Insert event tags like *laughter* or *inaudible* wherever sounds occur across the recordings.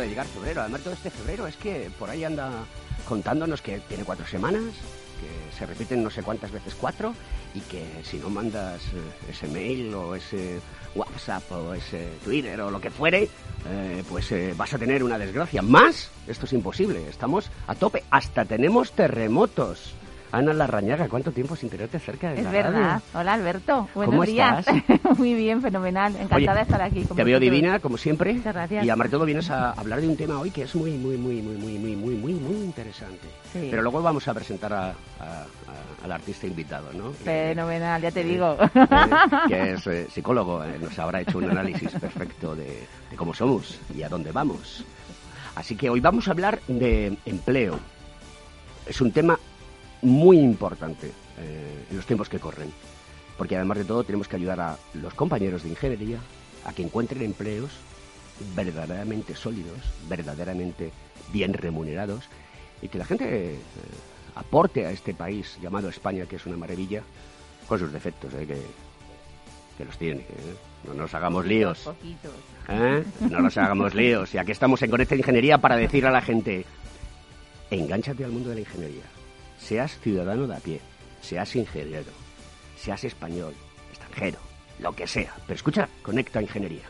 De llegar febrero. Además, todo este febrero es que por ahí anda contándonos que tiene cuatro semanas, que se repiten no sé cuántas veces cuatro, y que si no mandas eh, ese mail o ese WhatsApp o ese Twitter o lo que fuere, eh, pues eh, vas a tener una desgracia. Más, esto es imposible. Estamos a tope. Hasta tenemos terremotos. Ana Larrañaga, ¿cuánto tiempo sin tenerte cerca de Es la verdad. radio? Hola, Alberto. Buenos ¿Cómo días. estás? *laughs* Muy bien, fenomenal. Encantada Oye, de estar aquí. Te veo divina, como siempre. Muchas gracias. Y además de todo vienes a hablar de un tema hoy que es muy, muy, muy, muy, muy, muy, muy, muy, muy interesante. Sí. Pero luego vamos a presentar a- a- a- al artista invitado, ¿no? Fenomenal, ya te Eh, digo. eh, que es eh, psicólogo, eh, nos habrá hecho un análisis perfecto de, de cómo somos y a dónde vamos. Así que hoy vamos a hablar de empleo. Es un tema muy importante eh, en los tiempos que corren, porque además de todo tenemos que ayudar a los compañeros de ingeniería a que encuentren empleos verdaderamente sólidos, verdaderamente bien remunerados y que la gente eh, aporte a este país llamado España, que es una maravilla, con sus defectos, eh, que, que los tiene. eh. No nos hagamos líos. Poquitos. No nos hagamos líos. Y aquí estamos en Conecta Ingeniería para decir a la gente, engánchate al mundo de la ingeniería. Seas ciudadano de a pie, seas ingeniero, seas español, extranjero, lo que sea. Pero escucha, Conecta Ingeniería.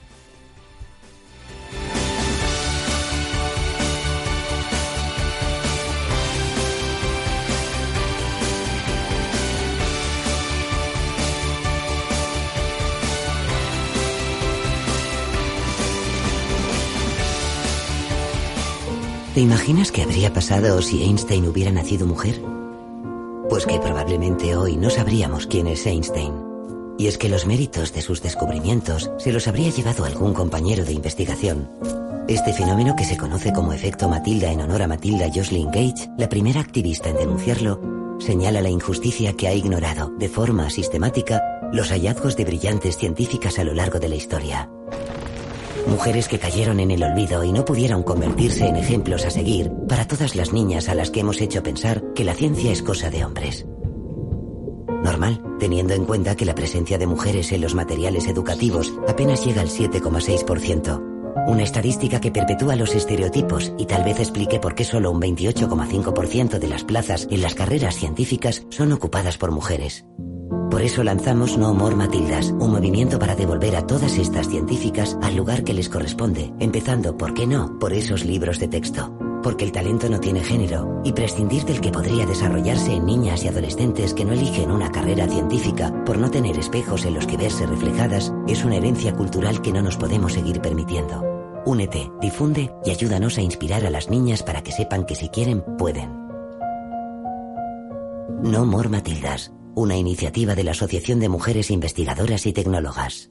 ¿Te imaginas qué habría pasado si Einstein hubiera nacido mujer? Pues que probablemente hoy no sabríamos quién es Einstein. Y es que los méritos de sus descubrimientos se los habría llevado algún compañero de investigación. Este fenómeno que se conoce como efecto Matilda en honor a Matilda Jocelyn Gage, la primera activista en denunciarlo, señala la injusticia que ha ignorado de forma sistemática los hallazgos de brillantes científicas a lo largo de la historia. Mujeres que cayeron en el olvido y no pudieron convertirse en ejemplos a seguir para todas las niñas a las que hemos hecho pensar que la ciencia es cosa de hombres. Normal, teniendo en cuenta que la presencia de mujeres en los materiales educativos apenas llega al 7,6%. Una estadística que perpetúa los estereotipos y tal vez explique por qué solo un 28,5% de las plazas en las carreras científicas son ocupadas por mujeres. Por eso lanzamos No More Matildas, un movimiento para devolver a todas estas científicas al lugar que les corresponde, empezando, ¿por qué no?, por esos libros de texto. Porque el talento no tiene género, y prescindir del que podría desarrollarse en niñas y adolescentes que no eligen una carrera científica por no tener espejos en los que verse reflejadas es una herencia cultural que no nos podemos seguir permitiendo. Únete, difunde y ayúdanos a inspirar a las niñas para que sepan que si quieren, pueden. No More Matildas, una iniciativa de la Asociación de Mujeres Investigadoras y Tecnólogas.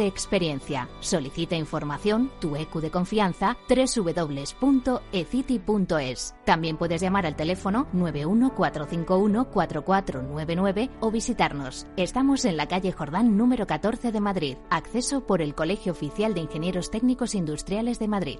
experiencia. Solicita información, tu EQ de confianza, www.ecity.es. También puedes llamar al teléfono 914514499 o visitarnos. Estamos en la calle Jordán número 14 de Madrid. Acceso por el Colegio Oficial de Ingenieros Técnicos Industriales de Madrid.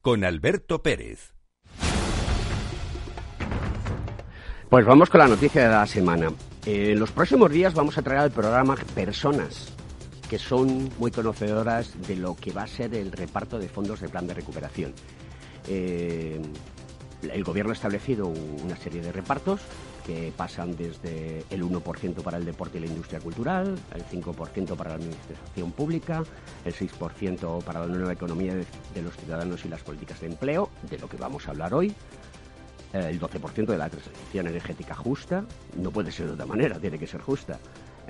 con Alberto Pérez. Pues vamos con la noticia de la semana. En los próximos días vamos a traer al programa personas que son muy conocedoras de lo que va a ser el reparto de fondos del plan de recuperación. Eh, el gobierno ha establecido una serie de repartos que pasan desde el 1% para el deporte y la industria cultural, el 5% para la administración pública, el 6% para la nueva economía de, los ciudadanos y las políticas de empleo, de lo que vamos a hablar hoy, el 12% de la transición energética justa, no puede ser de otra manera, tiene que ser justa.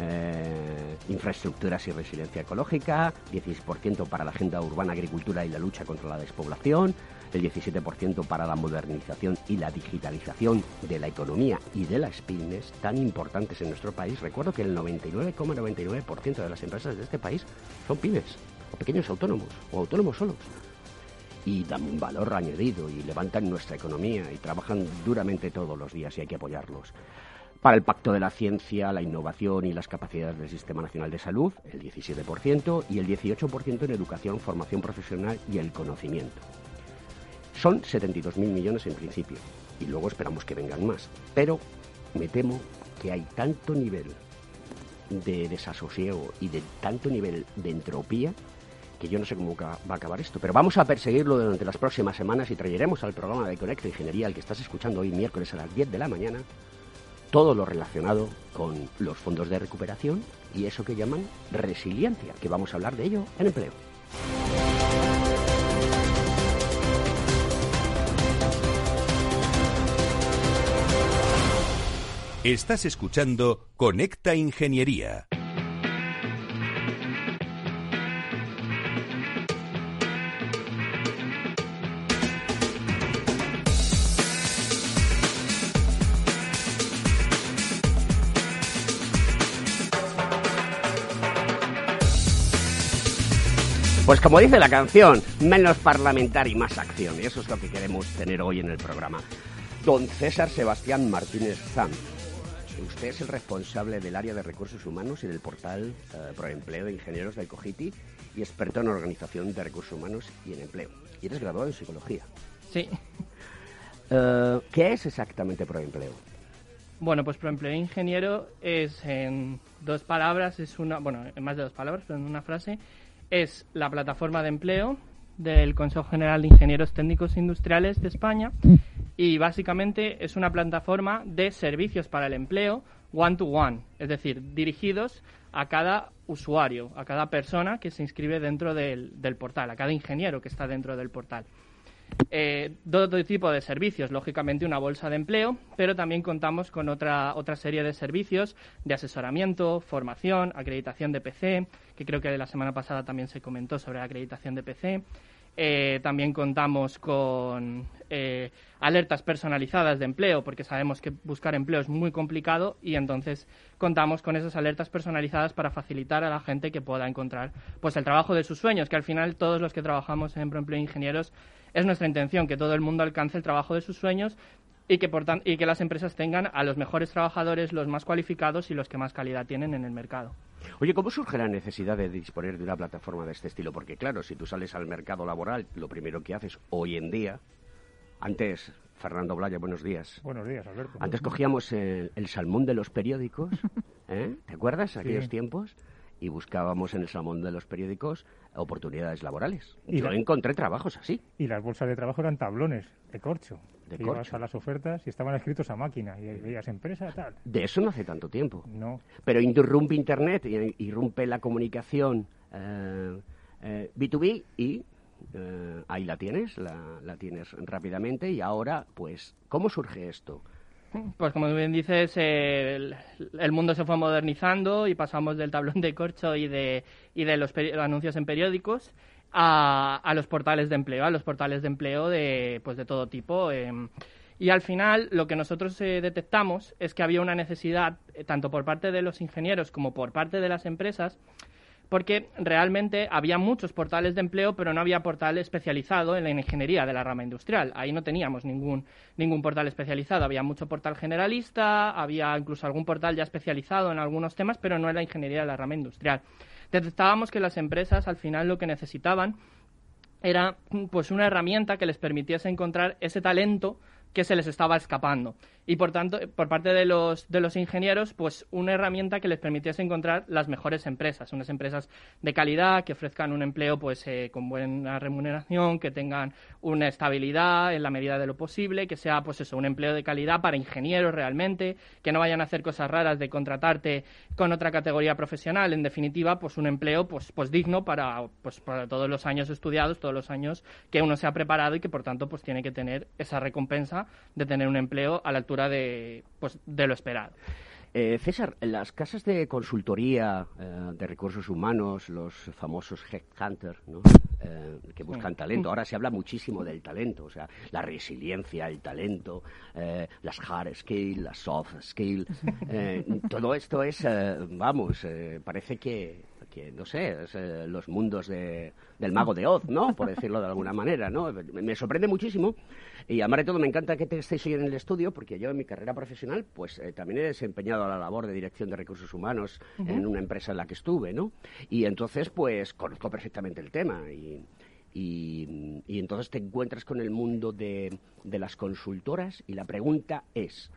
Eh, infraestructuras y resiliencia ecológica, 16% para la agenda urbana, agricultura y la lucha contra la despoblación, el 17% para la modernización y la digitalización de la economía y de las pymes tan importantes en nuestro país. Recuerdo que el 99,99% de las empresas de este país son pymes o pequeños autónomos o autónomos solos. Y dan un valor añadido y levantan nuestra economía y trabajan duramente todos los días y hay que apoyarlos. Para el Pacto de la Ciencia, la Innovación y las Capacidades del Sistema Nacional de Salud, el 17%, y el 18% en Educación, Formación Profesional y el Conocimiento. Son 72.000 millones en principio y luego esperamos que vengan más. Pero me temo que hay tanto nivel de desasosiego y de tanto nivel de entropía que yo no sé cómo va a acabar esto. Pero vamos a perseguirlo durante las próximas semanas y traeremos al programa de Conecta Ingeniería, el que estás escuchando hoy miércoles a las 10 de la mañana, todo lo relacionado con los fondos de recuperación y eso que llaman resiliencia, que vamos a hablar de ello en empleo. Estás escuchando Conecta Ingeniería. Pues como dice la canción, menos parlamentar y más acción. Y eso es lo que queremos tener hoy en el programa. Don César Sebastián Martínez Zam, Usted es el responsable del área de recursos humanos y del portal eh, Proempleo de Ingenieros del COGITI y experto en organización de recursos humanos y en empleo. Y eres graduado en psicología. Sí. Eh, ¿Qué es exactamente Proempleo? Bueno, pues Proempleo Ingeniero es en dos palabras, es una, bueno, en más de dos palabras, pero en una frase, es la plataforma de empleo del Consejo General de Ingenieros Técnicos Industriales de España y básicamente es una plataforma de servicios para el empleo one-to-one, es decir, dirigidos a cada usuario, a cada persona que se inscribe dentro del, portal, a cada ingeniero que está dentro del portal. Eh, todo tipo de servicios, lógicamente una bolsa de empleo, pero también contamos con otra, otra serie de servicios de asesoramiento, formación, acreditación de PC, que creo que la semana pasada también se comentó sobre la acreditación de PC, eh, también contamos con eh, alertas personalizadas de empleo, porque sabemos que buscar empleo es muy complicado y entonces contamos con esas alertas personalizadas para facilitar a la gente que pueda encontrar pues el trabajo de sus sueños, que al final todos los que trabajamos en Proempleo Ingenieros es nuestra intención que todo el mundo alcance el trabajo de sus sueños y que, por y que las empresas tengan a los mejores trabajadores, los más cualificados y los que más calidad tienen en el mercado. Oye, ¿cómo surge la necesidad de disponer de una plataforma de este estilo? Porque claro, si tú sales al mercado laboral, lo primero que haces hoy en día, antes, Fernando Blaya, buenos días. Buenos días, Alberto. Antes cogíamos el, salmón de los periódicos, *laughs* ¿eh? ¿te acuerdas? Aquellos tiempos y buscábamos en el salmón de los periódicos oportunidades laborales. Y Yo encontré trabajos así. Y las bolsas de trabajo eran tablones de corcho. De corcho. a las ofertas y estaban escritos a máquina y veías empresa, tal. De eso no hace tanto tiempo. No. Pero interrumpe Internet, irrumpe la comunicación B2B eh, eh, y eh, ahí la tienes, la, la tienes rápidamente y ahora, pues, ¿cómo surge esto? Pues como bien dices, el, mundo se fue modernizando y pasamos del tablón de corcho y de, y de los anuncios en periódicos a, los portales de empleo, a los portales de empleo de, pues de todo tipo. Em. y al final lo que nosotros eh, detectamos es que había una necesidad, eh, tanto por parte de los ingenieros como por parte de las empresas, porque realmente había muchos portales de empleo, pero no había portal especializado en la ingeniería de la rama industrial. Ahí no teníamos ningún, ningún portal especializado. Había mucho portal generalista, había incluso algún portal ya especializado en algunos temas, pero no en la ingeniería de la rama industrial. Detectábamos que las empresas al final lo que necesitaban era pues una herramienta que les permitiese encontrar ese talento que se les estaba escapando y por tanto, por parte de los, de los ingenieros, pues una herramienta que les permitiese encontrar las mejores empresas, unas empresas de calidad que ofrezcan un empleo pues eh, con buena remuneración, que tengan una estabilidad en la medida de lo posible, que sea pues eso, un empleo de calidad para ingenieros realmente, que no vayan a hacer cosas raras de contratarte con otra categoría profesional, en definitiva, pues un empleo pues, pues digno para, pues, para todos los años estudiados, todos los años que uno se ha preparado y que por tanto pues tiene que tener esa recompensa de tener un empleo a la altura de, pues, de lo esperado. Eh, César, las casas de consultoría eh, de recursos humanos, los famosos headhunters, ¿no? Eh, que buscan talento. Ahora se habla muchísimo del talento, o sea, la resiliencia, el talento, las hard skills, las soft skills. todo esto es, vamos, parece que, que, no sé, es, los mundos de, del mago de Oz, ¿no? Por decirlo de alguna manera, ¿no? Me sorprende muchísimo y además de todo, me encanta que te estéis en el estudio, porque yo en mi carrera profesional, pues eh, también he desempeñado la labor de dirección de recursos humanos en una empresa en la que estuve, ¿no? Y entonces, pues, conozco perfectamente el tema y, y, entonces te encuentras con el mundo de, de las consultoras y la pregunta es,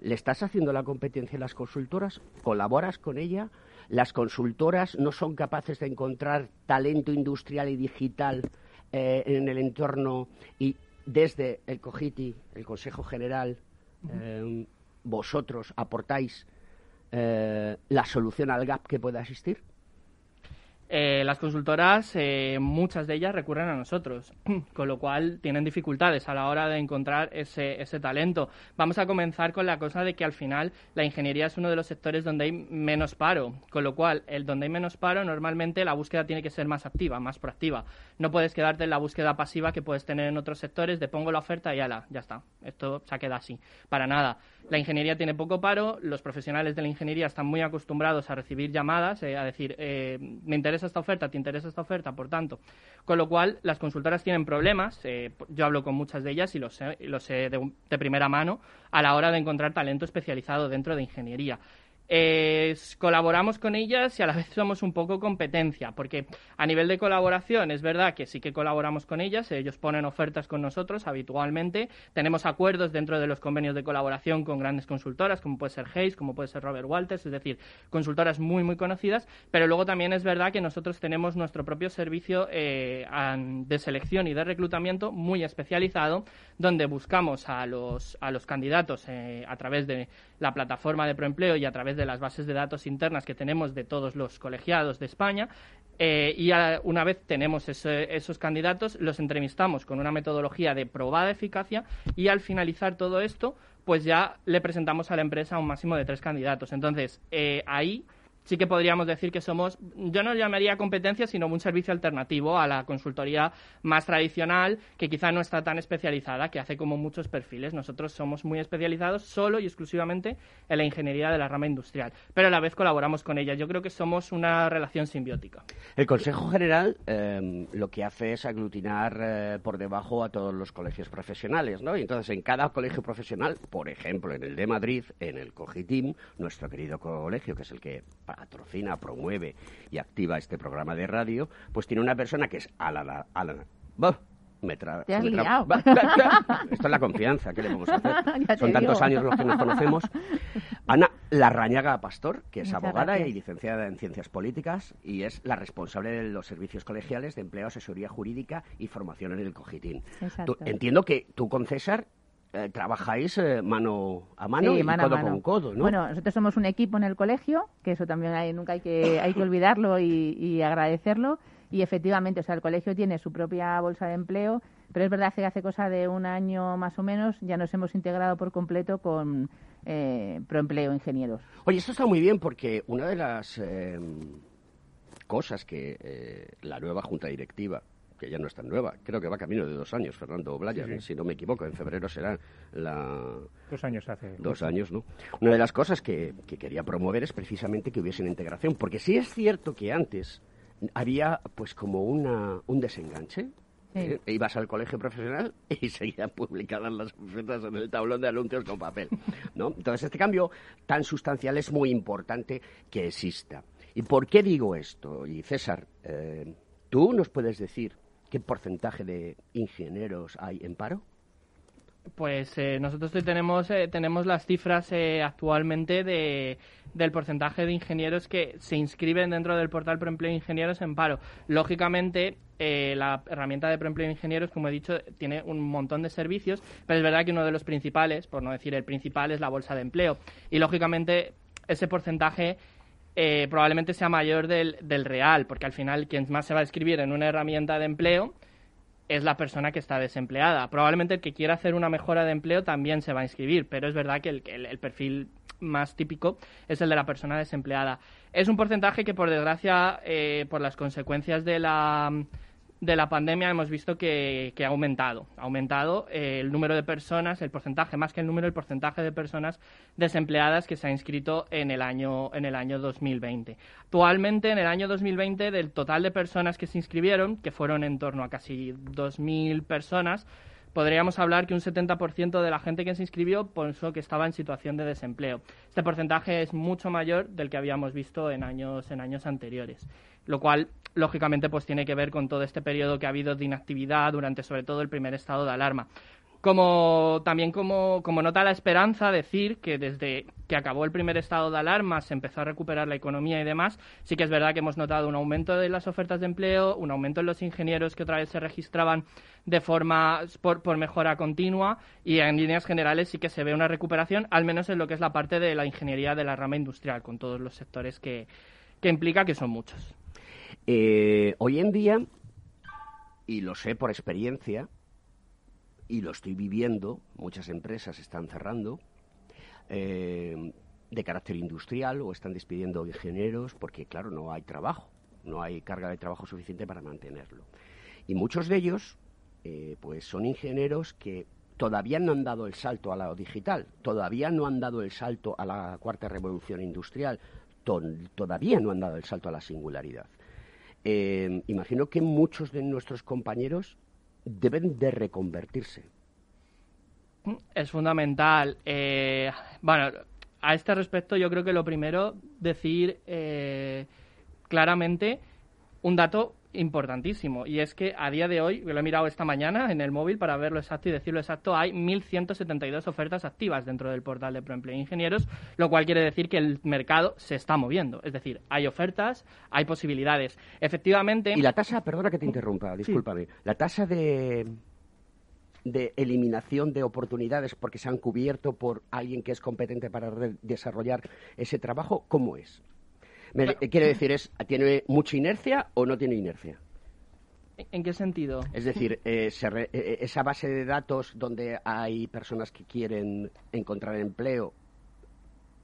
¿le estás haciendo la competencia a las consultoras? ¿Colaboras con ella? ¿Las consultoras no son capaces de encontrar talento industrial y digital eh, en el entorno y desde el COGITI, el Consejo General, eh, vosotros aportáis eh, la solución al gap que pueda existir? Eh, las consultoras, eh, muchas de ellas recurren a nosotros, *clears throat* con lo cual tienen dificultades a la hora de encontrar ese, ese talento. Vamos a comenzar con la cosa de que al final la ingeniería es uno de los sectores donde hay menos paro, con lo cual el donde hay menos paro normalmente la búsqueda tiene que ser más activa, más proactiva. No puedes quedarte en la búsqueda pasiva que puedes tener en otros sectores de pongo la oferta y ala, ya está. Esto se queda así. Para nada. La ingeniería tiene poco paro, los profesionales de la ingeniería están muy acostumbrados a recibir llamadas, eh, a decir, eh, me interesa esta oferta, te interesa esta oferta, por tanto. Con lo cual, las consultoras tienen problemas, eh, yo hablo con muchas de ellas y lo sé, lo sé de primera mano, a la hora de encontrar talento especializado dentro de ingeniería colaboramos con ellas y a la vez somos un poco competencia, porque a nivel de colaboración es verdad que sí que colaboramos con ellas, ellos ponen ofertas con nosotros habitualmente, tenemos acuerdos dentro de los convenios de colaboración con grandes consultoras, como puede ser Hayes, como puede ser Robert Walters, es decir, consultoras muy, muy conocidas, pero luego también es verdad que nosotros tenemos nuestro propio servicio eh, de selección y de reclutamiento muy especializado, donde buscamos a los, a los candidatos eh, a través de la plataforma de proempleo y a través de las bases de datos internas que tenemos de todos los colegiados de España. Eh, y una vez tenemos esos candidatos, los entrevistamos con una metodología de probada eficacia y al finalizar todo esto, pues ya le presentamos a la empresa un máximo de tres candidatos. Entonces, eh, ahí sí que podríamos decir que somos, yo no lo llamaría competencia, sino un servicio alternativo a la consultoría más tradicional, que quizá no está tan especializada, que hace como muchos perfiles. Nosotros somos muy especializados solo y exclusivamente en la ingeniería de la rama industrial, pero a la vez colaboramos con ella. Yo creo que somos una relación simbiótica. El Consejo General em, lo que hace es aglutinar eh, por debajo a todos los colegios profesionales, ¿no? Y entonces en cada colegio profesional, por ejemplo, en el de Madrid, en el COGITIM, nuestro querido colegio, que es el que patrocina, promueve y activa este programa de radio, pues tiene una persona que es Alana. Alana me tra ¿Te has Esto es la confianza, ¿qué le vamos a hacer? *laughs* Son tantos años los que nos conocemos. Ana Larrañaga Pastor, que es abogada y licenciada en Ciencias Políticas y es la responsable de los servicios colegiales de empleo, asesoría jurídica y formación en el Cogitín. entiendo que tú con César eh, trabajáis eh, mano a mano y codo con codo, ¿no? Bueno, nosotros somos un equipo en el colegio, que eso también hay, nunca hay que, hay que olvidarlo y, agradecerlo. Y efectivamente, o sea, el colegio tiene su propia bolsa de empleo, pero es verdad que hace cosa de un año más o menos ya nos hemos integrado por completo con eh, Proempleo Ingenieros. Oye, esto está muy bien porque una de las cosas que la nueva junta directiva que ya no es tan nueva, creo que va camino de dos años, Fernando Blaya, si no me equivoco, en febrero será la... Dos años hace. Dos años, ¿no? Una de las cosas que, que quería promover es precisamente que hubiese integración, porque sí es cierto que antes había pues como una, un desenganche eh, ibas al colegio profesional *laughs* y seguían publicadas las ofertas en el tablón de anuncios con papel. ¿no? Entonces, este cambio tan sustancial es muy importante que exista. ¿Y por qué digo esto? Y César, eh, ¿tú nos puedes decir qué porcentaje de ingenieros hay en paro? Pues eh, nosotros tenemos, eh, tenemos las cifras eh, actualmente de, del porcentaje de ingenieros que se inscriben dentro del portal Preempleo Ingenieros en paro. Lógicamente, la herramienta de Preempleo Ingenieros, como he dicho, tiene un montón de servicios, pero es verdad que uno de los principales, por no decir el principal, es la bolsa de empleo. Y lógicamente, ese porcentaje probablemente sea mayor del, del real, porque al final quien más se va a inscribir en una herramienta de empleo es la persona que está desempleada. Probablemente el que quiera hacer una mejora de empleo también se va a inscribir, pero es verdad que el, el, perfil más típico es el de la persona desempleada. Es un porcentaje que, por desgracia, eh, por las consecuencias de la de la pandemia hemos visto que, ha aumentado. Ha aumentado eh, el número de personas, el porcentaje, más que el número, el porcentaje de personas desempleadas que se ha inscrito en el año, en el año 2020. Actualmente, en el año 2020, del total de personas que se inscribieron, que fueron en torno a casi 2.000 personas, podríamos hablar que un 70% de la gente que se inscribió pensó que estaba en situación de desempleo. Este porcentaje es mucho mayor del que habíamos visto en años, en años anteriores lo cual lógicamente pues tiene que ver con todo este periodo que ha habido de inactividad durante sobre todo el primer estado de alarma. Como también como, como nota la esperanza decir que desde que acabó el primer estado de alarma se empezó a recuperar la economía y demás, sí que es verdad que hemos notado un aumento de las ofertas de empleo, un aumento en los ingenieros que otra vez se registraban de forma por, por mejora continua y en líneas generales sí que se ve una recuperación, al menos en lo que es la parte de la ingeniería de la rama industrial, con todos los sectores que, que implica que son muchos. Eh, hoy en día, y lo sé por experiencia, y lo estoy viviendo, muchas empresas están cerrando, eh, de carácter industrial o están despidiendo ingenieros porque, claro, no hay trabajo, no hay carga de trabajo suficiente para mantenerlo. Y muchos de ellos, eh, pues son ingenieros que todavía no han dado el salto a la digital, todavía no han dado el salto a la cuarta revolución industrial, todavía no han dado el salto a la singularidad. Eh, imagino que muchos de nuestros compañeros deben de reconvertirse. Es fundamental. Eh, bueno, a este respecto yo creo que lo primero decir eh, claramente un dato importantísimo. Y es que a día de hoy, lo he mirado esta mañana en el móvil para verlo exacto y decirlo exacto, hay 1.172 ofertas activas dentro del portal de Proempleo Ingenieros, lo cual quiere decir que el mercado se está moviendo. Es decir, hay ofertas, hay posibilidades. Efectivamente. Y la tasa, perdona que te interrumpa, discúlpame, la tasa de de eliminación de oportunidades porque se han cubierto por alguien que es competente para desarrollar ese trabajo, ¿cómo es? Me, quiere decir, es, ¿tiene mucha inercia o no tiene inercia? ¿En qué sentido? Es decir, eh, eh, eh, esa base de datos donde hay personas que quieren encontrar empleo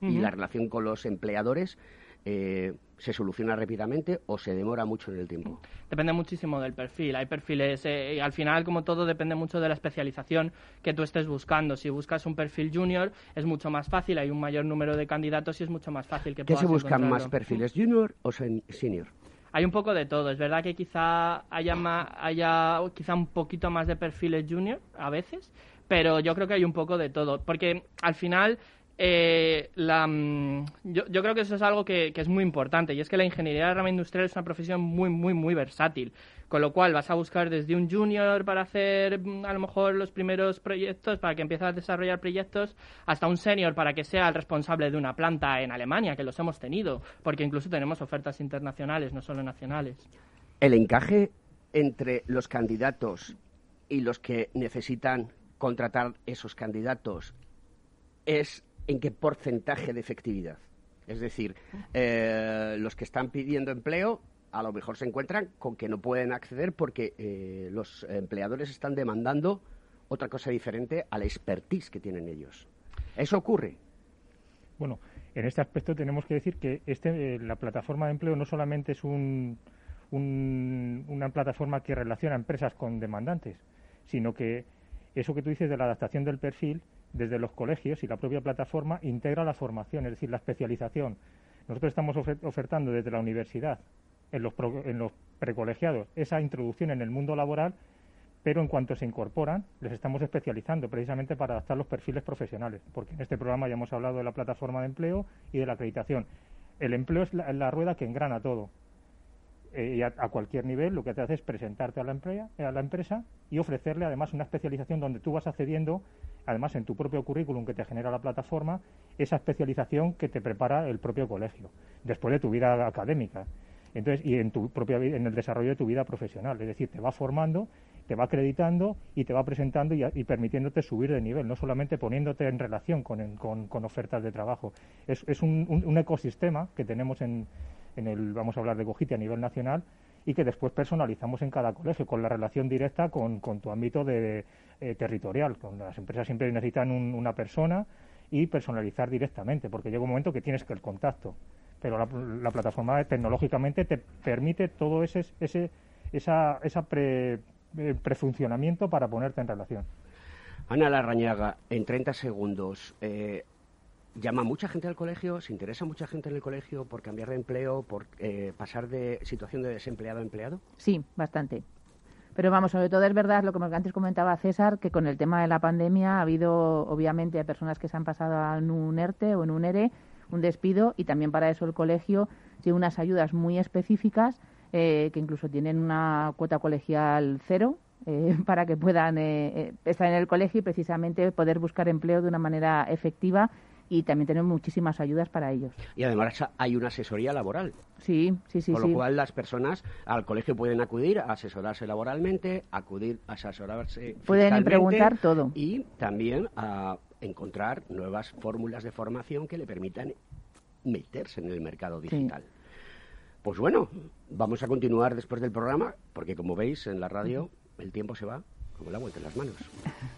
y la relación con los empleadores, eh, se soluciona rápidamente o se demora mucho en el tiempo? Depende muchísimo del perfil. Hay perfiles, eh, y al final, como todo, depende mucho de la especialización que tú estés buscando. Si buscas un perfil junior, es mucho más fácil, hay un mayor número de candidatos y es mucho más fácil que ¿Qué se buscan más perfiles, junior o senior? Hay un poco de todo. Es verdad que quizá haya, haya quizá un poquito más de perfiles junior a veces, pero yo creo que hay un poco de todo. Porque al final eh, mm, yo, creo que eso es algo que, es muy importante y es que la ingeniería de rama industrial es una profesión muy, muy, muy versátil. Con lo cual vas a buscar desde un junior para hacer mm, a lo mejor los primeros proyectos, para que empiece a desarrollar proyectos, hasta un senior para que sea el responsable de una planta en Alemania, que los hemos tenido, porque incluso tenemos ofertas internacionales, no solo nacionales. El encaje entre los candidatos y los que necesitan contratar esos candidatos es en qué porcentaje de efectividad. Es decir, eh, los que están pidiendo empleo a lo mejor se encuentran con que no pueden acceder porque eh, los empleadores están demandando otra cosa diferente a la expertise que tienen ellos. ¿Eso ocurre? Bueno, en este aspecto tenemos que decir que este, eh, la plataforma de empleo no solamente es un, una plataforma que relaciona empresas con demandantes, sino que eso que tú dices de la adaptación del perfil, desde los colegios y la propia plataforma integra la formación, es decir, la especialización. Nosotros estamos ofertando desde la universidad, en los, en los precolegiados, esa introducción en el mundo laboral, pero en cuanto se incorporan, les estamos especializando precisamente para adaptar los perfiles profesionales, porque en este programa ya hemos hablado de la plataforma de empleo y de la acreditación. El empleo es la rueda que engrana todo. Eh, a, cualquier nivel lo que te hace es presentarte a la, empresa, a la empresa y ofrecerle además una especialización donde tú vas accediendo, además en tu propio currículum que te genera la plataforma, esa especialización que te prepara el propio colegio, después de tu vida académica. Entonces, y en tu propia en el desarrollo de tu vida profesional, es decir, te va formando, te va acreditando y te va presentando y, permitiéndote subir de nivel, no solamente poniéndote en relación con, con, ofertas de trabajo. Es, es un ecosistema que tenemos en, en el, vamos a hablar de Cogiti a nivel nacional, y que después personalizamos en cada colegio con la relación directa con, tu ámbito de, eh, territorial. Con las empresas siempre necesitan una persona y personalizar directamente, porque llega un momento que tienes que el contacto. Pero la, plataforma tecnológicamente te permite todo ese, ese esa, esa pre, eh, prefuncionamiento para ponerte en relación. Ana Larrañaga, en 30 segundos, eh, llama mucha gente al colegio, se interesa mucha gente en el colegio por cambiar de empleo, por eh, pasar de situación de desempleado a empleado. Sí, bastante. Pero vamos, sobre todo es verdad lo que antes comentaba César, que con el tema de la pandemia ha habido obviamente personas que se han pasado en un ERTE o en un ERE, un despido, y también para eso el colegio tiene unas ayudas muy específicas eh, que incluso tienen una cuota colegial cero, eh, *laughs* para que puedan estar en el colegio y precisamente poder buscar empleo de una manera efectiva y también tenemos muchísimas ayudas para ellos. Y además hay una asesoría laboral. Sí, sí, sí. Con lo cual las personas al colegio pueden acudir a asesorarse laboralmente, acudir a asesorarse. Pueden preguntar todo. Y también a encontrar nuevas fórmulas de formación que le permitan meterse en el mercado digital. Pues bueno, vamos a continuar después del programa, porque como veis en la radio el tiempo se va como la vuelta en las manos. *laughs*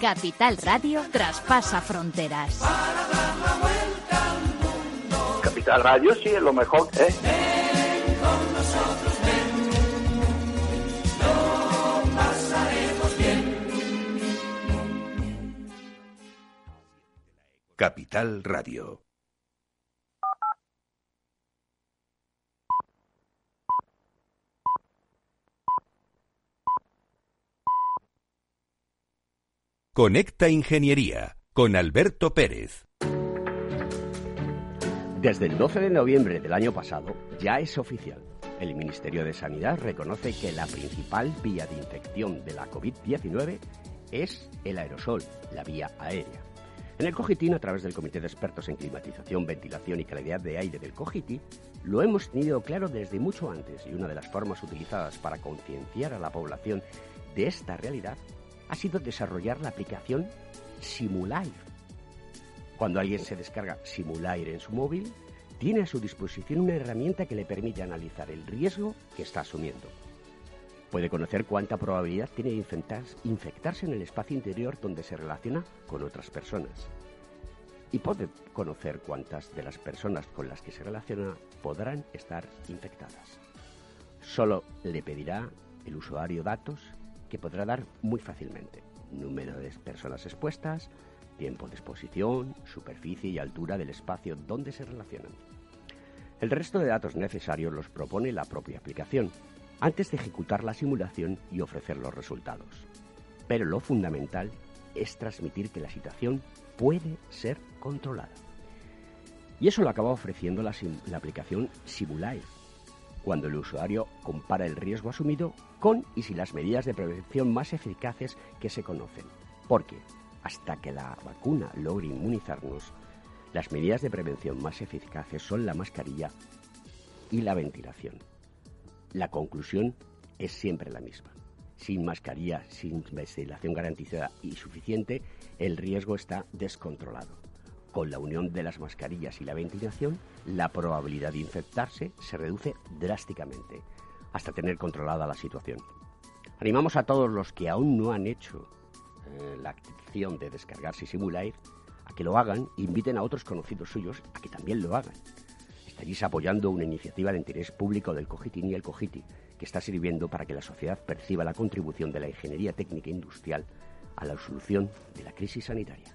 Capital Radio traspasa fronteras. Para dar la vuelta al mundo. Capital Radio sí es lo mejor, ¿eh? Ven con nosotros, ven. Lo pasaremos bien. Capital Radio. Conecta Ingeniería con Alberto Pérez. Desde el 12 de noviembre del año pasado ya es oficial. El Ministerio de Sanidad reconoce que la principal vía de infección de la COVID-19 es el aerosol, la vía aérea. En el Cogitín, a través del Comité de Expertos en Climatización, Ventilación y Calidad de Aire del Cogiti, lo hemos tenido claro desde mucho antes y una de las formas utilizadas para concienciar a la población de esta realidad ha sido desarrollar la aplicación Simulair. Cuando alguien se descarga Simulair en su móvil, tiene a su disposición una herramienta que le permite analizar el riesgo que está asumiendo. Puede conocer cuánta probabilidad tiene de infectarse en el espacio interior donde se relaciona con otras personas. Y puede conocer cuántas de las personas con las que se relaciona podrán estar infectadas. Solo le pedirá el usuario datos que podrá dar muy fácilmente. Número de personas expuestas, tiempo de exposición, superficie y altura del espacio donde se relacionan. El resto de datos necesarios los propone la propia aplicación, antes de ejecutar la simulación y ofrecer los resultados. Pero lo fundamental es transmitir que la situación puede ser controlada. Y eso lo acaba ofreciendo la, aplicación Simulae, cuando el usuario compara el riesgo asumido con y sin las medidas de prevención más eficaces que se conocen. Porque hasta que la vacuna logre inmunizarnos, las medidas de prevención más eficaces son la mascarilla y la ventilación. La conclusión es siempre la misma. Sin mascarilla, sin ventilación garantizada y suficiente, el riesgo está descontrolado. Con la unión de las mascarillas y la ventilación, la probabilidad de infectarse se reduce drásticamente, hasta tener controlada la situación. Animamos a todos los que aún no han hecho eh, la acción de descargarse y simular a que lo hagan e inviten a otros conocidos suyos a que también lo hagan estaréis apoyando una iniciativa de interés público del Cogitin y el Cogiti, que está sirviendo para que la sociedad perciba la contribución de la ingeniería técnica industrial a la solución de la crisis sanitaria.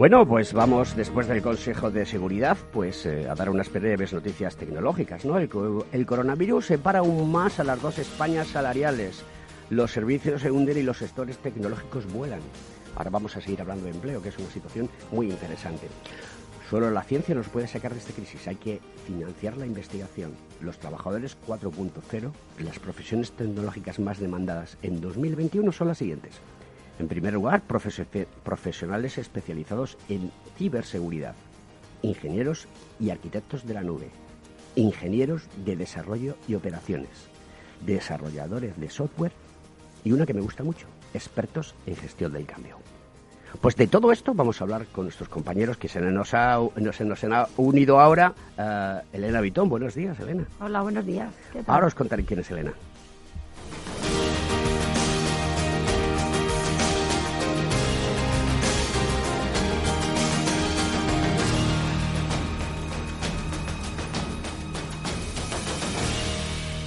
Bueno, pues vamos después del Consejo de Seguridad, pues eh, a dar unas breves noticias tecnológicas, ¿no? El, el, coronavirus separa aún más a las dos Españas salariales. Los servicios se hunden y los sectores tecnológicos vuelan. Ahora vamos a seguir hablando de empleo, que es una situación muy interesante. Solo la ciencia nos puede sacar de esta crisis. Hay que financiar la investigación. Los trabajadores 4.0 y las profesiones tecnológicas más demandadas en 2021 son las siguientes en primer lugar, profesionales especializados en ciberseguridad, ingenieros y arquitectos de la nube, ingenieros de desarrollo y operaciones, desarrolladores de software y una que me gusta mucho, expertos en gestión del cambio. Pues de todo esto vamos a hablar con nuestros compañeros que se nos, ha, se nos ha unido ahora. eh, Elena Vitón, buenos días, Elena. Hola, buenos días. ¿Qué tal? Ahora os contaré quién es Elena.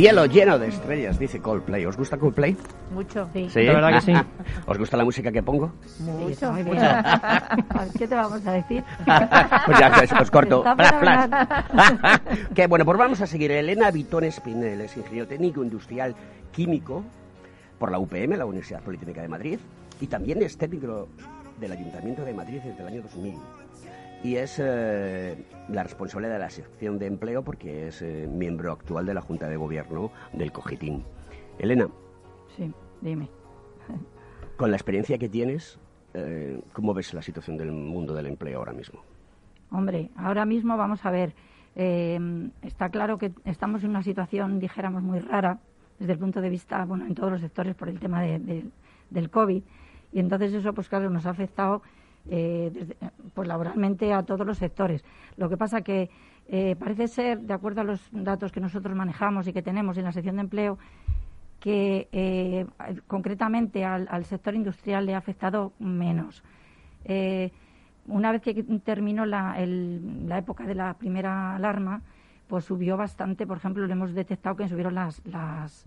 Cielo lleno de estrellas, dice Coldplay. ¿Os gusta Coldplay? Mucho. Sí. La verdad que sí. *laughs* ¿Os gusta la música que pongo? Mucho, muy bien. Mucho. *laughs* ¿Qué te vamos a decir? *laughs* Pues ya, pues, os corto. Fenomenal. flash. que bueno, pues vamos a seguir. Elena Vitón Espinel es ingeniero técnico industrial químico por la UPM, la Universidad Politécnica de Madrid, y también es técnico del Ayuntamiento de Madrid desde el año 2000. Y es eh, la responsable de la sección de empleo porque es eh, miembro actual de la Junta de Gobierno del Cogitín. Elena, Sí, dime. con la experiencia que tienes, eh, ¿cómo ves la situación del mundo del empleo ahora mismo? Hombre, ahora mismo vamos a ver. eh, está claro que estamos en una situación, dijéramos, muy rara desde el punto de vista, bueno, en todos los sectores por el tema de- de- del COVID. Y entonces eso, pues claro, nos ha afectado eh, desde- pues laboralmente a todos los sectores. Lo que pasa que eh, parece ser, de acuerdo a los datos que nosotros manejamos y que tenemos en la sección de empleo, que eh, concretamente al, sector industrial le ha afectado menos. Eh, una vez que terminó la, la época de la primera alarma, pues subió bastante. Por ejemplo, lo hemos detectado que subieron las, las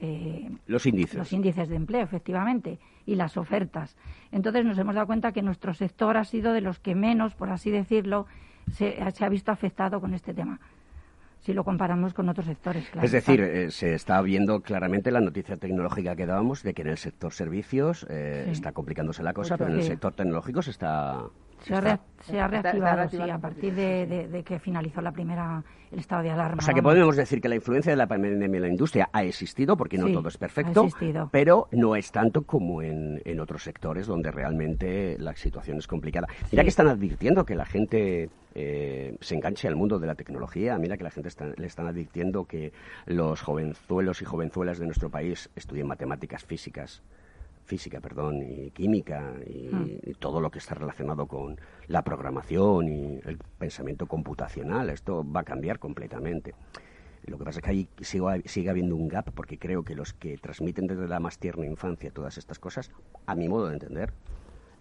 eh, Los índices. los índices de empleo, efectivamente, y las ofertas. Entonces nos hemos dado cuenta que nuestro sector ha sido de los que menos, por así decirlo, se, se ha visto afectado con este tema, si lo comparamos con otros sectores. claro es decir, eh, se está viendo claramente la noticia tecnológica que dábamos de que en el sector servicios eh, Sí. está complicándose la cosa, pero en el sector tecnológico se está... Se ha, se reactivado, sí, a partir de, de- de que finalizó la primera, el estado de alarma. O sea que podemos decir que la influencia de la pandemia en la industria ha existido, porque no Sí, todo es perfecto, pero no es tanto como en, en otros sectores donde realmente la situación es complicada. Mira Sí. que están advirtiendo que la gente eh, se enganche al mundo de la tecnología, mira que la gente está- le están advirtiendo que los jovenzuelos y jovenzuelas de nuestro país estudien matemáticas físicas física, perdón, y química y, Hmm. y todo lo que está relacionado con la programación y el pensamiento computacional. Esto va a cambiar completamente. Lo que pasa es que ahí sigue, sigue habiendo un gap porque creo que los que transmiten desde la más tierna infancia todas estas cosas, a mi modo de entender,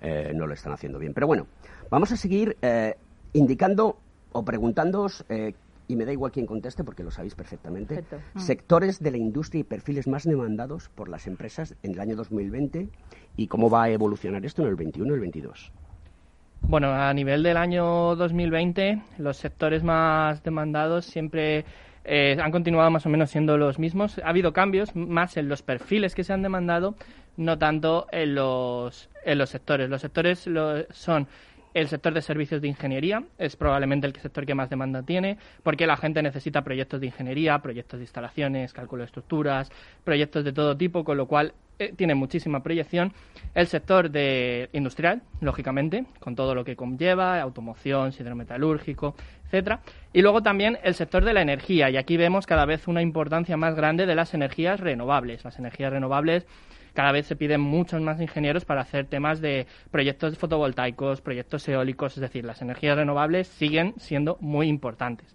eh, no lo están haciendo bien. Pero bueno, vamos a seguir eh, indicando o preguntándoos, eh, y me da igual quién conteste porque lo sabéis perfectamente, Perfecto. Mm. sectores de la industria y perfiles más demandados por las empresas en el año 2020 y cómo va a evolucionar esto en el 21 y el 22. Bueno, a nivel del año 2020, los sectores más demandados siempre eh, han continuado más o menos siendo los mismos. Ha habido cambios más en los perfiles que se han demandado, no tanto en los, en los sectores. Los sectores lo- son el sector de servicios de ingeniería, es probablemente el sector que más demanda tiene, porque la gente necesita proyectos de ingeniería, proyectos de instalaciones, cálculo de estructuras, proyectos de todo tipo, con lo cual eh, tiene muchísima proyección. El sector de industrial, lógicamente, con todo lo que conlleva, automoción, hidrometalúrgico, etcétera. Y luego también el sector de la energía, y aquí vemos cada vez una importancia más grande de las energías renovables. Las energías renovables cada vez se piden muchos más ingenieros para hacer temas de proyectos fotovoltaicos, proyectos eólicos, es decir, las energías renovables siguen siendo muy importantes.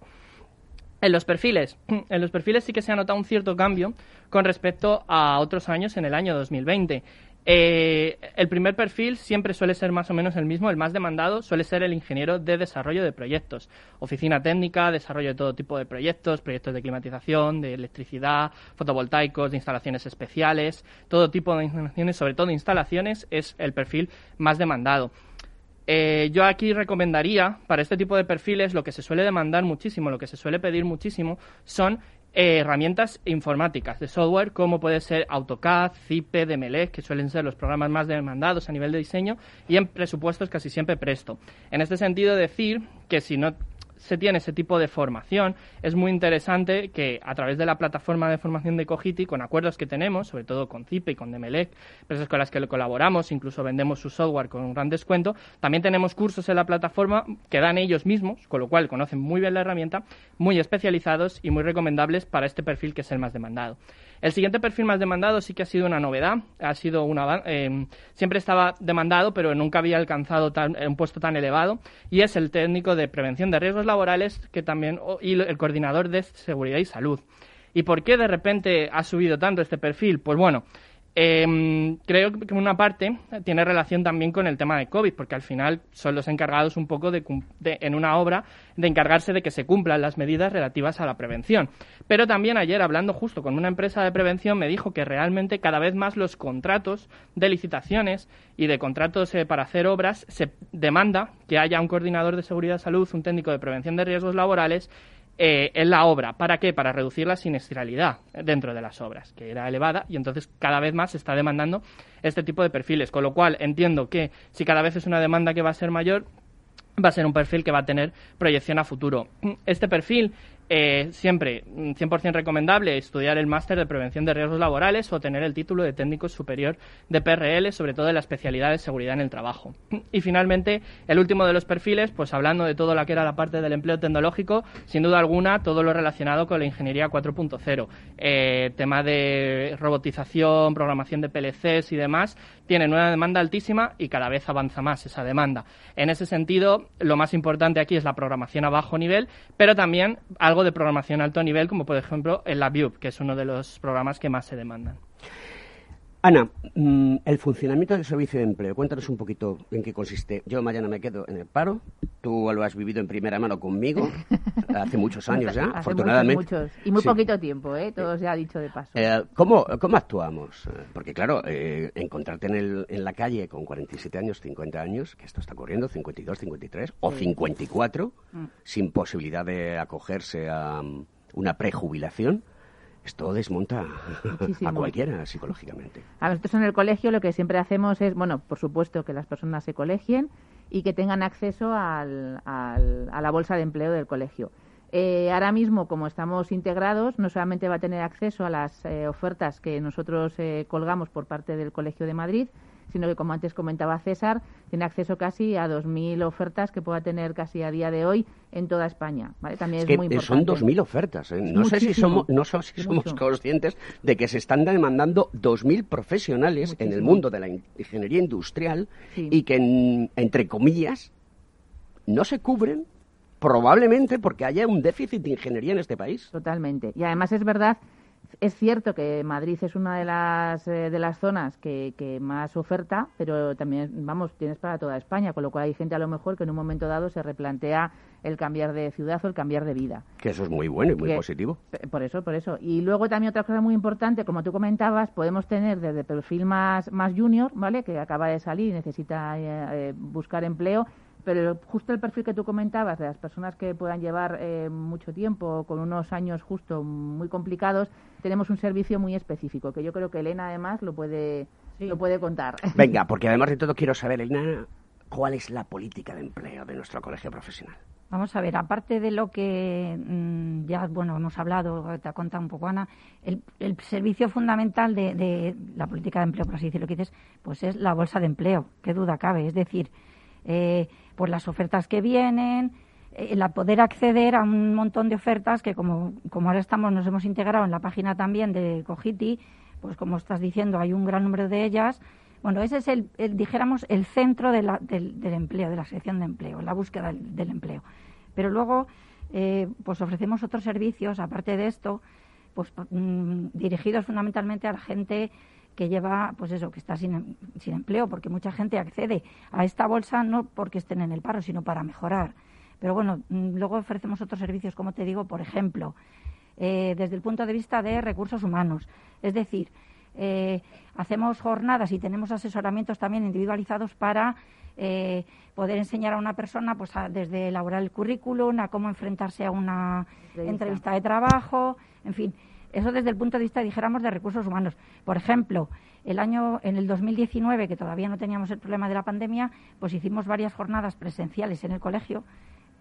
En los perfiles, *clears throat* en los perfiles sí que se ha notado un cierto cambio con respecto a otros años en el año 2020. Eh, el primer perfil siempre suele ser más o menos el mismo, el más demandado suele ser el ingeniero de desarrollo de proyectos, oficina técnica, desarrollo de todo tipo de proyectos, proyectos de climatización, de electricidad, fotovoltaicos, de instalaciones especiales, todo tipo de instalaciones, sobre todo instalaciones, es el perfil más demandado. Eh, yo aquí recomendaría para este tipo de perfiles lo que se suele demandar muchísimo, lo que se suele pedir muchísimo son eh, herramientas informáticas de software como puede ser AutoCAD, Zipe, DMLEC, que suelen ser los programas más demandados a nivel de diseño, y en presupuestos casi siempre Presto. En este sentido, decir que si no se tiene ese tipo de formación, es muy interesante que a través de la plataforma de formación de Cogiti, con acuerdos que tenemos, sobre todo con CIPE y con Demelec, empresas con las que colaboramos, incluso vendemos su software con un gran descuento, también tenemos cursos en la plataforma que dan ellos mismos, con lo cual conocen muy bien la herramienta, muy especializados y muy recomendables para este perfil que es el más demandado. El siguiente perfil más demandado sí que ha sido una novedad, ha sido una eh, siempre estaba demandado, pero nunca había alcanzado un puesto tan elevado y es el técnico de prevención de riesgos laborales que también y el coordinador de seguridad y salud. ¿Y por qué de repente ha subido tanto este perfil? Pues bueno, eh, creo que una parte tiene relación también con el tema de COVID, porque al final son los encargados un poco de, en una obra de encargarse de que se cumplan las medidas relativas a la prevención. Pero también ayer, hablando justo con una empresa de prevención, me dijo que realmente cada vez más los contratos de licitaciones y de contratos eh, para hacer obras se demanda que haya un coordinador de seguridad salud, un técnico de prevención de riesgos laborales eh, en la obra. ¿Para qué? Para reducir la siniestralidad dentro de las obras, que era elevada y entonces cada vez más se está demandando este tipo de perfiles. Con lo cual entiendo que si cada vez es una demanda que va a ser mayor, va a ser un perfil que va a tener proyección a futuro. Este perfil eh, siempre 100% recomendable estudiar el máster de prevención de riesgos laborales o tener el título de técnico superior de PRL, sobre todo en la especialidad de seguridad en el trabajo. Y finalmente, el último de los perfiles, pues hablando de todo lo que era la parte del empleo tecnológico, sin duda alguna, todo lo relacionado con la ingeniería 4.0. Eh, tema de robotización, programación de PLCs y demás, tienen una demanda altísima y cada vez avanza más esa demanda. En ese sentido, lo más importante aquí es la programación a bajo nivel, pero también algo de programación alto nivel, como por ejemplo el LabVIEW, que es uno de los programas que más se demandan. Ana, mm, el funcionamiento del servicio de empleo, cuéntanos un poquito en qué consiste. Yo mañana me quedo en el paro, tú lo has vivido en primera mano conmigo, *laughs* hace muchos años ya, afortunadamente. Muchos, Y muy poquito tiempo, ¿eh? todo se ha dicho de paso. Eh, ¿cómo, ¿Cómo actuamos? Porque claro, eh, encontrarte en, el, en la calle con 47 años, 50 años, que esto está ocurriendo, 52, 53 o 54, mm. sin posibilidad de acogerse a mm, una prejubilación, esto desmonta a cualquiera psicológicamente. A nosotros en el colegio lo que siempre hacemos es, bueno, por supuesto que las personas se colegien y que tengan acceso al, a la bolsa de empleo del colegio. Eh, ahora mismo, como estamos integrados, no solamente va a tener acceso a las eh, ofertas que nosotros eh, colgamos por parte del Colegio de Madrid, sino que, como antes comentaba César, tiene acceso casi a 2.000 ofertas que pueda tener casi a día de hoy en toda España. ¿vale? También es, muy importante. Son 2.000 ofertas. ¿eh? No, sé si somos, no sé si somos conscientes de que se están demandando 2.000 profesionales en el mundo de la ingeniería industrial y que, entre comillas, no se cubren probablemente porque haya un déficit de ingeniería en este país. Totalmente. Y además es verdad es cierto que Madrid es una de las, eh, de las zonas que, que, más oferta, pero también, vamos, tienes para toda España, con lo cual hay gente a lo mejor que en un momento dado se replantea el cambiar de ciudad o el cambiar de vida. Que eso es muy bueno y muy positivo. Por eso, por eso. Y luego también otra cosa muy importante, como tú comentabas, podemos tener desde perfil más, más junior, ¿vale? Que acaba de salir y necesita eh, eh, buscar empleo, pero justo el perfil que tú comentabas de las personas que puedan llevar eh, mucho tiempo, con unos años justo muy complicados, tenemos un servicio muy específico, que yo creo que Elena además lo puede, lo puede contar. Venga, *laughs* porque además de todo quiero saber, Elena, cuál es la política de empleo de nuestro colegio profesional. Vamos a ver, aparte de lo que mm, ya bueno hemos hablado, te ha contado un poco Ana, el, servicio fundamental de, de, la política de empleo, por así decirlo, que dices, pues es la bolsa de empleo, qué duda cabe. Es decir, eh, pues las ofertas que vienen, eh, el poder acceder a un montón de ofertas que como, como ahora estamos, nos hemos integrado en la página también de Cogiti, pues como estás diciendo, hay un gran número de ellas. Bueno, ese es el, dijéramos, el centro del, empleo, de la sección de empleo, la búsqueda del, empleo. Pero luego, eh, pues ofrecemos otros servicios, aparte de esto, pues mm, dirigidos fundamentalmente a la gente que lleva, pues eso, que está sin, sin empleo, porque mucha gente accede a esta bolsa no porque estén en el paro, sino para mejorar. Pero bueno, mm, luego ofrecemos otros servicios, como te digo, por ejemplo, eh, desde el punto de vista de recursos humanos. Es decir, eh, hacemos jornadas y tenemos asesoramientos también individualizados para eh, poder enseñar a una persona pues a- desde elaborar el currículum, a cómo enfrentarse a una Entrevista. entrevista de trabajo, en fin, eso desde el punto de vista, dijéramos, de recursos humanos. Por ejemplo, el año, en el 2019, que todavía no teníamos el problema de la pandemia, pues hicimos varias jornadas presenciales en el colegio,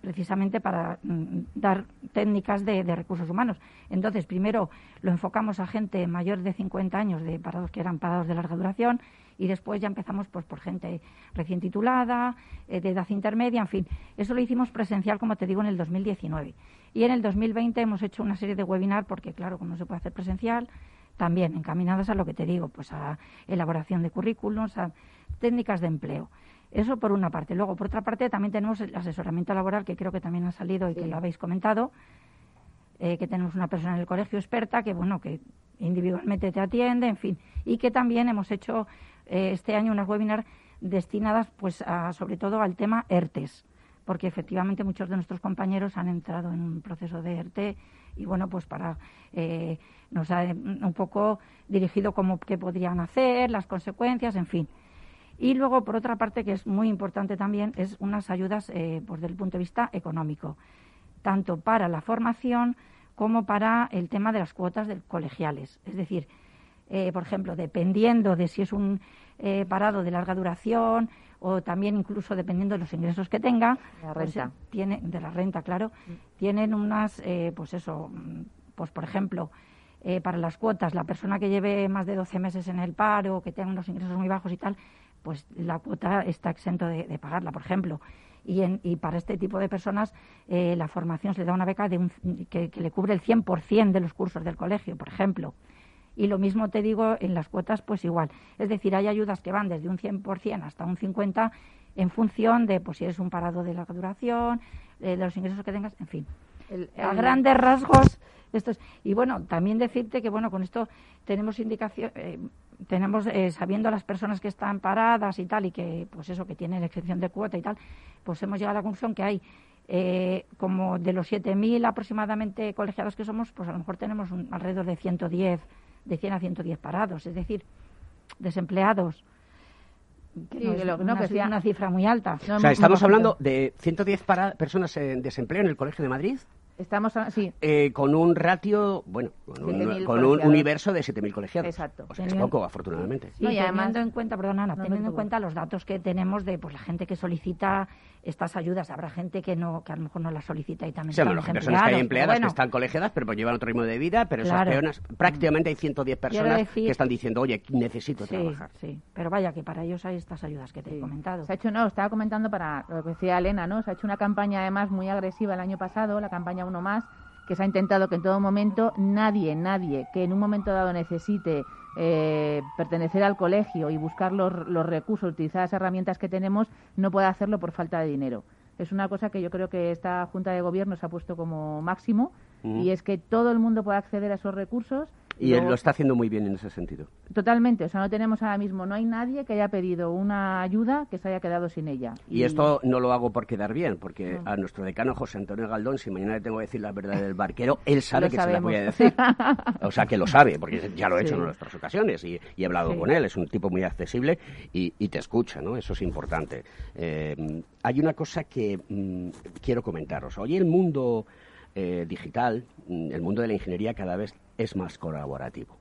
precisamente para mm, dar técnicas de, recursos humanos. Entonces, primero lo enfocamos a gente mayor de 50 años, de parados que eran parados de larga duración, y después ya empezamos pues por gente recién titulada, eh, de edad intermedia, en fin. Eso lo hicimos presencial, como te digo, en el 2019. Y en el 2020 hemos hecho una serie de webinars, porque claro, como no se puede hacer presencial, también encaminadas a lo que te digo, pues a elaboración de currículums, a técnicas de empleo. Eso por una parte. Luego, por otra parte, también tenemos el asesoramiento laboral, que creo que también ha salido y que lo habéis comentado, eh, que tenemos una persona en el colegio experta que, bueno, que individualmente te atiende, en fin, y que también hemos hecho eh, este año unas webinars destinadas, pues, a, sobre todo al tema ERTES, porque efectivamente muchos de nuestros compañeros han entrado en un proceso de ERTE y, bueno, pues para eh, nos ha eh, un poco dirigido como qué podrían hacer, las consecuencias, en fin. Y luego, por otra parte, que es muy importante también, es unas ayudas eh, pues, desde el punto de vista económico, tanto para la formación como para el tema de las cuotas del colegiales. Es decir, eh, por ejemplo, dependiendo de si es un eh, parado de larga duración o también incluso dependiendo de los ingresos que tenga, La pues, renta. eh, tiene de la renta, claro, tienen unas, eh, pues eso, mm, pues por ejemplo, para las cuotas, la persona que lleve más de 12 meses en el paro, que tenga unos ingresos muy bajos y tal, pues la cuota está exento de, de pagarla, por ejemplo. Y, en- y para este tipo de personas eh, la formación se le da una beca de un- que, que le cubre el 100% de los cursos del colegio, por ejemplo. Y lo mismo te digo en las cuotas, pues igual. Es decir, hay ayudas que van desde un 100% hasta un 50% en función de pues si eres un parado de larga duración, eh, de los ingresos que tengas, en fin. A el- grandes rasgos, esto es. Y bueno, también decirte que bueno, con esto tenemos indicación, eh, tenemos eh, sabiendo las personas que están paradas y tal y que pues eso que tienen exención de cuota y tal, pues hemos llegado a la conclusión que hay eh, como de los 7.000 aproximadamente colegiados que somos, pues a lo mejor tenemos un- alrededor de 110, de 100 a 110 parados, es decir, desempleados. Que Sí, no es que lo- no, una, que sea- una cifra muy alta. O sea, estamos hablando de 110 para- personas en desempleo en el Colegio de Madrid. Estamos, a- sí, eh, con un ratio, bueno, con un, 7.000 con un universo de 7.000 colegiados. Exacto. O sea, es Teniendo- poco, afortunadamente. Sí, No, y teniendo además- en cuenta, perdona, Ana, No, teniendo te en cuenta los datos que tenemos de pues la gente que solicita estas ayudas, habrá gente que no que a lo mejor no las solicita y también Sí, bueno, están las personas que hay empleadas bueno, que están colegiadas, pero pues llevan otro ritmo de vida, pero esas Claro. peonas, prácticamente hay 110 personas decir- que están diciendo, oye, necesito sí, trabajar. sí, pero vaya que para ellos hay estas ayudas que te he comentado. Se ha hecho, no, estaba comentando para lo que decía Elena, ¿no? Se ha hecho una campaña además muy agresiva el año pasado, la campaña Uno Más, que se ha intentado que en todo momento nadie, nadie que en un momento dado necesite eh, pertenecer al colegio y buscar los, los recursos, utilizar las herramientas que tenemos, no pueda hacerlo por falta de dinero. Es una cosa que yo creo que esta Junta de Gobierno se ha puesto como máximo y es que todo el mundo pueda acceder a esos recursos. Y él lo está haciendo muy bien en ese sentido. Totalmente, o sea, no tenemos ahora mismo, no hay nadie que haya pedido una ayuda que se haya quedado sin ella. Y esto no lo hago por quedar bien, porque No. a nuestro decano José Antonio Galdón, si mañana le tengo que decir la verdad del barquero, él *laughs* sabe Lo que se la voy a decir. *laughs* O sea, que lo sabe, porque ya lo he hecho Sí. en otras ocasiones y, y he hablado Sí. con él. Es un tipo muy accesible y, y te escucha, ¿no? Eso es importante. Eh, hay una cosa que mm, quiero comentaros. Hoy el mundo eh, digital, el mundo de la ingeniería cada vez es más colaborativo.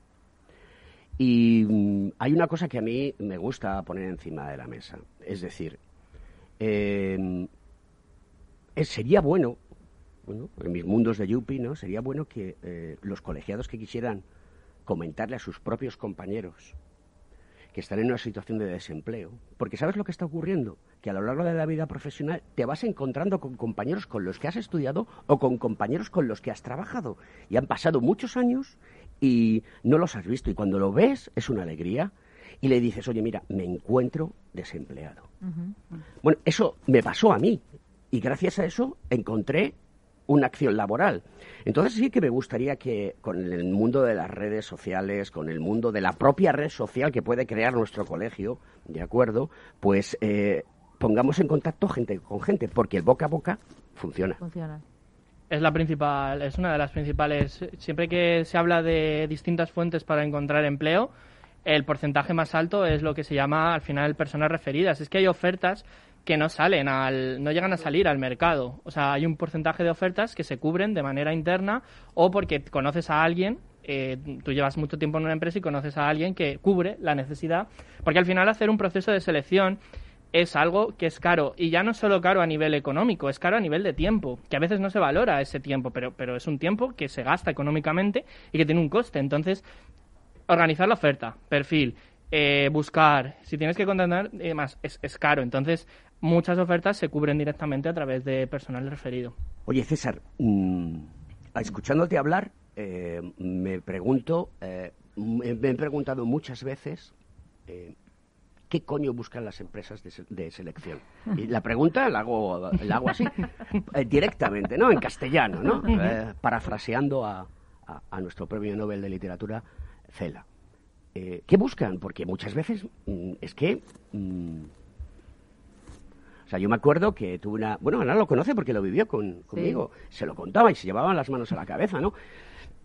Y mm, hay una cosa que a mí me gusta poner encima de la mesa. Es decir, eh, sería bueno, bueno, en mis mundos de Yupi, ¿no? Sería bueno que eh, los colegiados que quisieran comentarle a sus propios compañeros que están en una situación de desempleo. Porque ¿sabes lo que está ocurriendo? Que a lo largo de la vida profesional te vas encontrando con compañeros con los que has estudiado o con compañeros con los que has trabajado. Y han pasado muchos años y no los has visto. Y cuando lo ves es una alegría. Y le dices, oye, mira, me encuentro desempleado. Bueno, eso me pasó a mí. Y gracias a eso encontré una acción laboral. Entonces sí que me gustaría que con el mundo de las redes sociales, con el mundo de la propia red social que puede crear nuestro colegio, ¿de acuerdo? Pues eh, pongamos en contacto gente con gente, porque el boca a boca funciona. Funciona. Es la principal, es una de las principales. Siempre que se habla de distintas fuentes para encontrar empleo, el porcentaje más alto es lo que se llama al final personas referidas. Es que hay ofertas que no salen al, no llegan a salir al mercado. O sea, hay un porcentaje de ofertas que se cubren de manera interna o porque conoces a alguien, eh, tú llevas mucho tiempo en una empresa y conoces a alguien que cubre la necesidad, porque al final hacer un proceso de selección es algo que es caro y ya no solo caro a nivel económico, es caro a nivel de tiempo, que a veces no se valora ese tiempo, pero, pero es un tiempo que se gasta económicamente y que tiene un coste. Entonces, organizar la oferta, perfil, eh, buscar, si tienes que contratar demás, es, es caro. Entonces, muchas ofertas se cubren directamente a través de personal referido. Oye, César, mm, escuchándote hablar, eh, me pregunto, eh, me he preguntado muchas veces eh, qué coño buscan las empresas de, se- de selección. Y la pregunta la hago, la hago así, *laughs* eh, directamente, ¿no? En castellano, ¿no? Eh, parafraseando a, a- a nuestro premio Nobel de Literatura, Cela. Eh, ¿Qué buscan? Porque muchas veces mm, es que... mm, o sea, yo me acuerdo que tuve una... Bueno, Ana lo conoce porque lo vivió con, conmigo. Se lo contaba y se llevaban las manos a la cabeza, ¿no?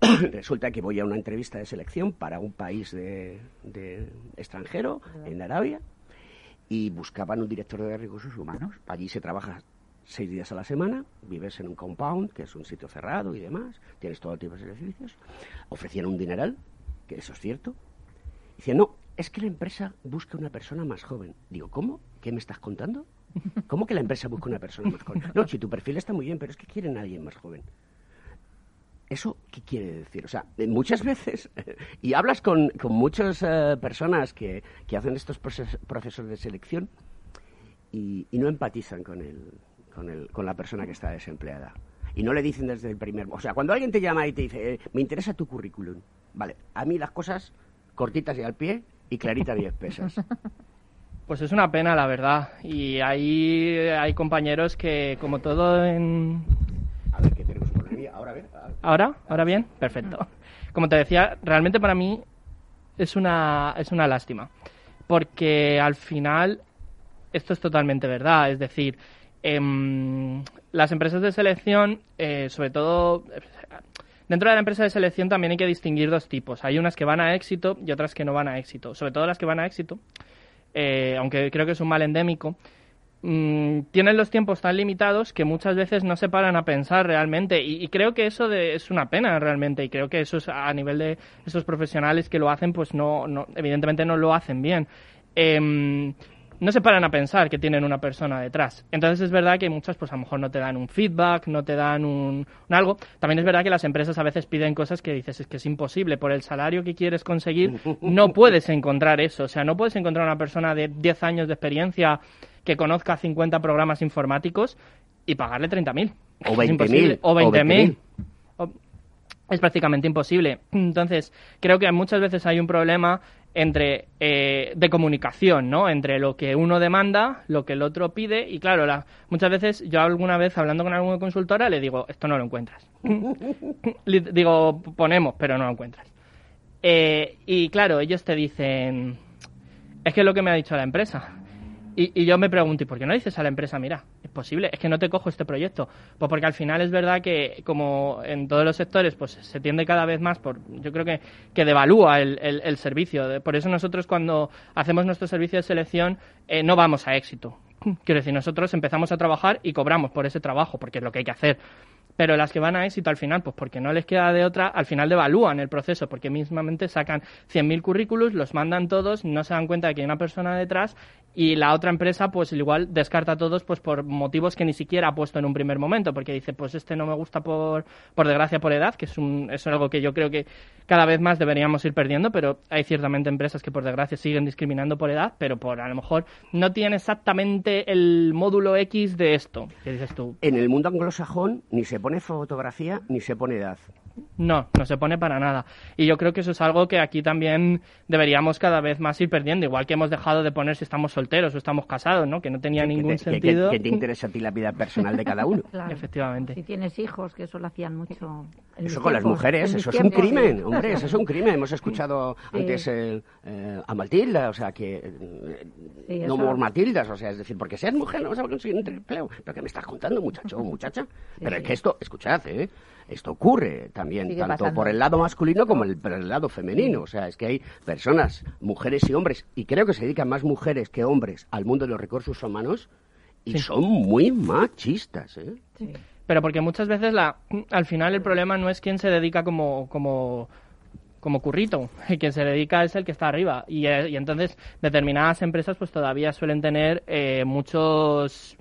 *coughs* Resulta que voy a una entrevista de selección para un país de, de extranjero, en Arabia, y buscaban un director de recursos humanos. Allí se trabaja seis días a la semana, vives en un compound, que es un sitio cerrado y demás, tienes todo tipo de servicios. Ofrecían un dineral, que eso es cierto. Dicen, no, es que la empresa busca una persona más joven. Digo, ¿cómo? ¿Qué me estás contando? ¿Cómo que la empresa busca una persona más joven? *laughs* No, si tu perfil está muy bien, pero es que quieren a alguien más joven. ¿Eso qué quiere decir? O sea, eh, muchas veces, *laughs* y hablas con, con muchas eh, personas que, que hacen estos proces- procesos de selección y, y no empatizan con, el, con, el, con la persona que está desempleada. Y no le dicen desde el primer... O sea, cuando alguien te llama y te dice, eh, me interesa tu currículum, vale, a mí las cosas cortitas y al pie y claritas y espesas. *laughs* Pues es una pena, la verdad. Y hay compañeros que, como todo en... Ahora, a ver. a- ¿Ahora? ¿Ahora bien? Perfecto. Como te decía, realmente para mí es una, es una lástima. Porque al final esto es totalmente verdad. Es decir, em, las empresas de selección, eh, sobre todo... Dentro de la empresa de selección también hay que distinguir dos tipos. Hay unas que van a éxito y otras que no van a éxito. Sobre todo las que van a éxito, eh, aunque creo que es un mal endémico, mm, tienen los tiempos tan limitados que muchas veces no se paran a pensar realmente. Y, creo que eso es una pena realmente y creo que eso es a nivel de esos profesionales que lo hacen pues no, no evidentemente no lo hacen bien. Em, no se paran a pensar que tienen una persona detrás. Entonces es verdad que muchas pues a lo mejor no te dan un feedback, no te dan un, un algo. También es verdad que las empresas a veces piden cosas que dices es que es imposible. Por el salario que quieres conseguir no *laughs* puedes encontrar eso. O sea, no puedes encontrar una persona de 10 años de experiencia que conozca 50 programas informáticos y pagarle 30.000. O Es 20.000, imposible. O o 20.000. O- es prácticamente imposible. Entonces, creo que muchas veces hay un problema entre eh, de comunicación, ¿no? Entre lo que uno demanda, lo que el otro pide y claro, la- muchas veces yo alguna vez hablando con alguna consultora le digo esto no lo encuentras. *laughs* Digo ponemos, pero no lo encuentras. Eh, y claro, ellos te dicen es que es lo que me ha dicho la empresa. Y, y yo me pregunto, ¿y por qué no dices a la empresa, mira, es posible, es que no te cojo este proyecto? Pues porque al final es verdad que, como en todos los sectores, pues se tiende cada vez más por, yo creo que, que devalúa el, el- el servicio. Por eso nosotros cuando hacemos nuestro servicio de selección eh, no vamos a éxito. Quiero decir, nosotros empezamos a trabajar y cobramos por ese trabajo, porque es lo que hay que hacer. Pero las que van a éxito al final, pues porque no les queda de otra, al final devalúan el proceso, porque mismamente sacan 100.000 currículos, los mandan todos, no se dan cuenta de que hay una persona detrás y la otra empresa pues igual descarta a todos pues por motivos que ni siquiera ha puesto en un primer momento, porque dice pues este no me gusta por, por desgracia por edad, que es, un, es algo que yo creo que cada vez más deberíamos ir perdiendo, pero hay ciertamente empresas que por desgracia siguen discriminando por edad, pero por a lo mejor no tiene exactamente el módulo X de esto, que dices tú. En el mundo anglosajón ni se pone fotografía ni se pone edad. No, no se pone para nada. Y yo creo que eso es algo que aquí también deberíamos cada vez más ir perdiendo, igual que hemos dejado de poner si estamos solteros o estamos casados, ¿no? Que no tenía ningún ¿Qué- qué- sentido. qué te interesa a ti la vida personal de cada uno? *laughs* Claro. Efectivamente. Si tienes hijos, que eso lo hacían mucho. Eso con las mujeres, eso es un crimen, hombre, eso es un crimen. Hemos escuchado Sí. antes eh, eh, a Matilda, o sea que eh, Sí, no por Matildas, o sea, es decir, porque seas mujer no vas a conseguir un empleo. ¿Pero qué me estás contando, muchacho o muchacha? Pero es que esto, escuchad, ¿eh? Esto ocurre también, Sigue tanto pasando. por el lado masculino como el, por el lado femenino. O sea, es que hay personas, mujeres y hombres, y creo que se dedican más mujeres que hombres al mundo de los recursos humanos y Sí. son muy machistas, ¿eh? Pero porque muchas veces la, al final el problema no es quién se dedica como, como, como currito, quien se dedica es el que está arriba. Y, eh, y entonces determinadas empresas pues todavía suelen tener eh, muchos...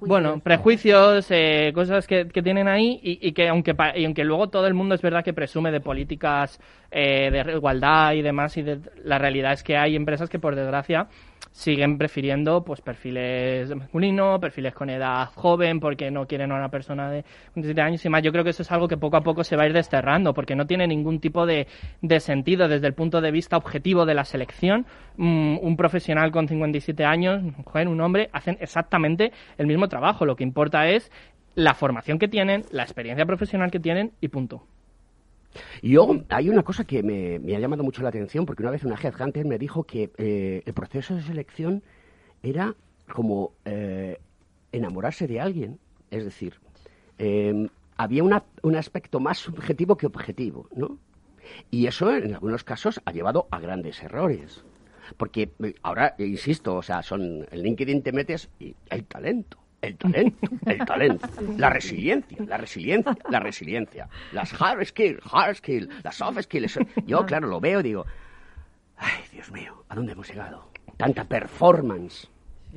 Bueno, prejuicios, eh, cosas que, que tienen ahí y, que aunque y aunque luego todo el mundo es verdad que presume de políticas eh, de igualdad y demás y de, la realidad es que hay empresas que por desgracia siguen prefiriendo pues perfiles masculinos, perfiles con edad joven porque no quieren a una persona de 27 años y más. Yo creo que eso es algo que poco a poco se va a ir desterrando porque no tiene ningún tipo de, de sentido desde el punto de vista objetivo de la selección. Mm, un profesional con 57 años, mujer, un hombre, hacen exactamente el mismo trabajo. Lo que importa es la formación que tienen, la experiencia profesional que tienen y punto. Y yo, hay una cosa que me, ha llamado mucho la atención, porque una vez una headhunter me dijo que eh, el proceso de selección era como eh, enamorarse de alguien. Es decir, eh, había una- un aspecto más subjetivo que objetivo, ¿no? Y eso en algunos casos ha llevado a grandes errores. Porque eh, ahora, insisto, o sea, son en LinkedIn te metes y el talento, el talento, el talento, la resiliencia, la resiliencia, la resiliencia, las hard skills, hard skills, las soft skills. Yo, claro, lo veo y digo, ay, Dios mío, ¿a dónde hemos llegado? Tanta performance.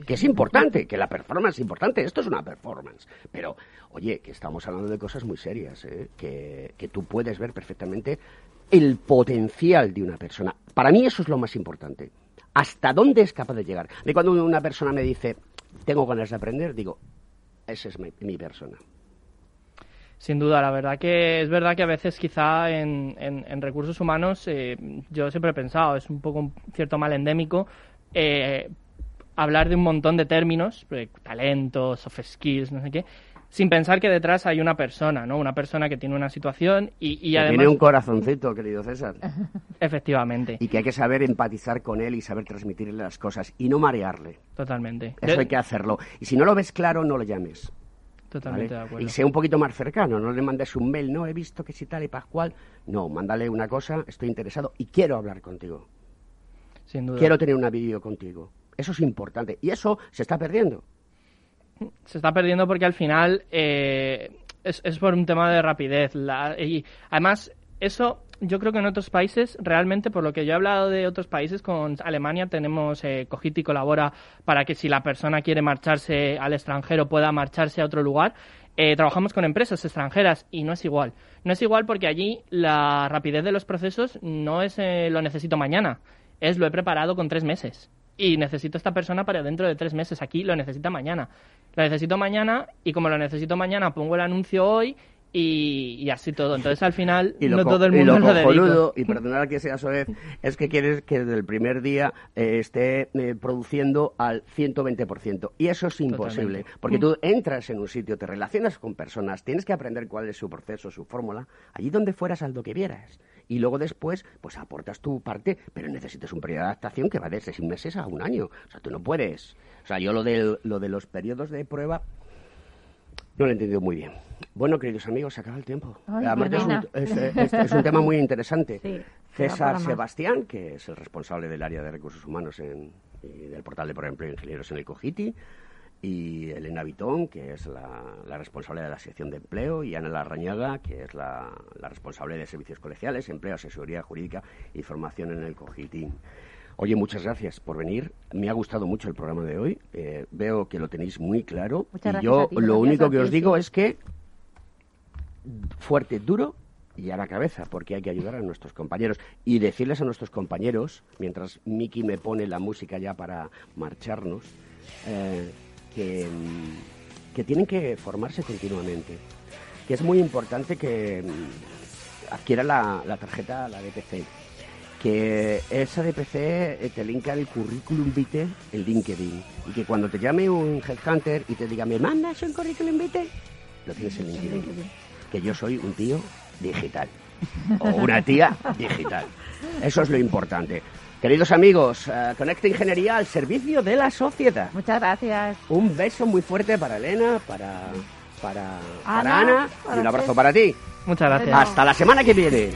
Que es importante, que la performance es importante, esto es una performance. Pero, oye, que estamos hablando de cosas muy serias, ¿eh? que, que tú puedes ver perfectamente el potencial de una persona. Para mí eso es lo más importante. ¿Hasta dónde es capaz de llegar? De cuando una persona me dice, tengo ganas de aprender, digo, esa es mi, persona. Sin duda, la verdad que es verdad que a veces quizá en recursos humanos, eh, yo siempre he pensado, es un poco un cierto mal endémico, eh, hablar de un montón de términos, eh, talentos, soft skills, no sé qué, sin pensar que detrás hay una persona, ¿no? Una persona que tiene una situación y, y Que además... tiene un corazoncito, querido César. *laughs* Efectivamente, Y que hay que saber empatizar con él y saber transmitirle las cosas y no marearle. totalmente. Eso De- hay que hacerlo. Y si no lo ves claro, no lo llames. Totalmente ¿vale? de acuerdo. Y sea un poquito más cercano, no le mandes un mail, no he visto que si tal y pascual. No, mándale una cosa, estoy interesado y quiero hablar contigo. Sin duda. Quiero tener una vídeo contigo. Eso es importante. Y eso se está perdiendo. Se está perdiendo porque al final eh, es, es por un tema de rapidez. La- y además, eso yo creo que en otros países, realmente, por lo que yo he hablado de otros países, con Alemania tenemos eh, Cogiti colabora para que si la persona quiere marcharse al extranjero pueda marcharse a otro lugar. Eh, trabajamos con empresas extranjeras y no es igual. No es igual porque allí la rapidez de los procesos no es eh, lo necesito mañana, es lo he preparado con tres meses y necesito esta persona para dentro de tres meses. Aquí lo necesita mañana. Lo necesito mañana y como lo necesito mañana pongo el anuncio hoy y, y así todo. Entonces al final Y lo, no todo el y mundo lo lo cojonudo, y perdonad que sea soez, es que quieres que desde el primer día eh, esté eh, produciendo al 120%. Y eso es imposible. Totalmente. Porque tú entras en un sitio, te relacionas con personas, tienes que aprender cuál es su proceso, su fórmula, allí donde fueras, al do que vieras. Y luego después, pues aportas tu parte, pero necesitas un periodo de adaptación que va de seis meses a un año. O sea, tú no puedes. O sea, yo lo, del- lo de los periodos de prueba no lo he entendido muy bien. Bueno, queridos amigos, se acaba el tiempo. Ay, Además, qué es, un, pena. es- es- es un tema muy interesante. Sí, César. Sebastián, que es el responsable del área de recursos humanos en, y del portal de Empleo e Ingenieros en el COGITI, y Elena Vitón, que es la, la responsable de la sección de empleo, y Ana Larrañaga, que es la, la responsable de servicios colegiales, empleo, asesoría jurídica y formación en el COGITI. Oye, muchas gracias por venir. Me ha gustado mucho el programa de hoy. Eh, veo que lo tenéis muy claro. Muchas y gracias yo ti, lo único que os digo es que fuerte, duro y a la cabeza, porque hay que ayudar a nuestros compañeros y decirles a nuestros compañeros, mientras Miki me pone la música ya para marcharnos, eh, que, que tienen que formarse continuamente, que es muy importante que mm, adquieran la, la tarjeta, la DPC, que esa DPC eh, te linka el currículum vitae en LinkedIn y que cuando te llame un headhunter y te diga, ¿me mandas un currículum vitae? Lo tienes en LinkedIn. Que yo soy un tío digital o una tía digital. *laughs* Eso es lo importante. Queridos amigos, eh, Conecta Ingeniería al servicio de la sociedad. Muchas gracias. Un beso muy fuerte para Elena, para, para, Ana, para Ana y un abrazo para ti. Muchas gracias. Hasta la semana que viene.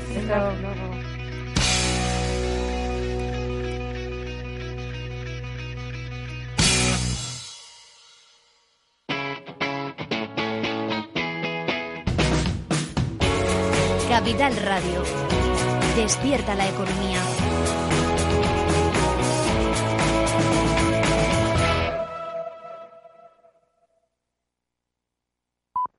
Capital Radio. Despierta la economía.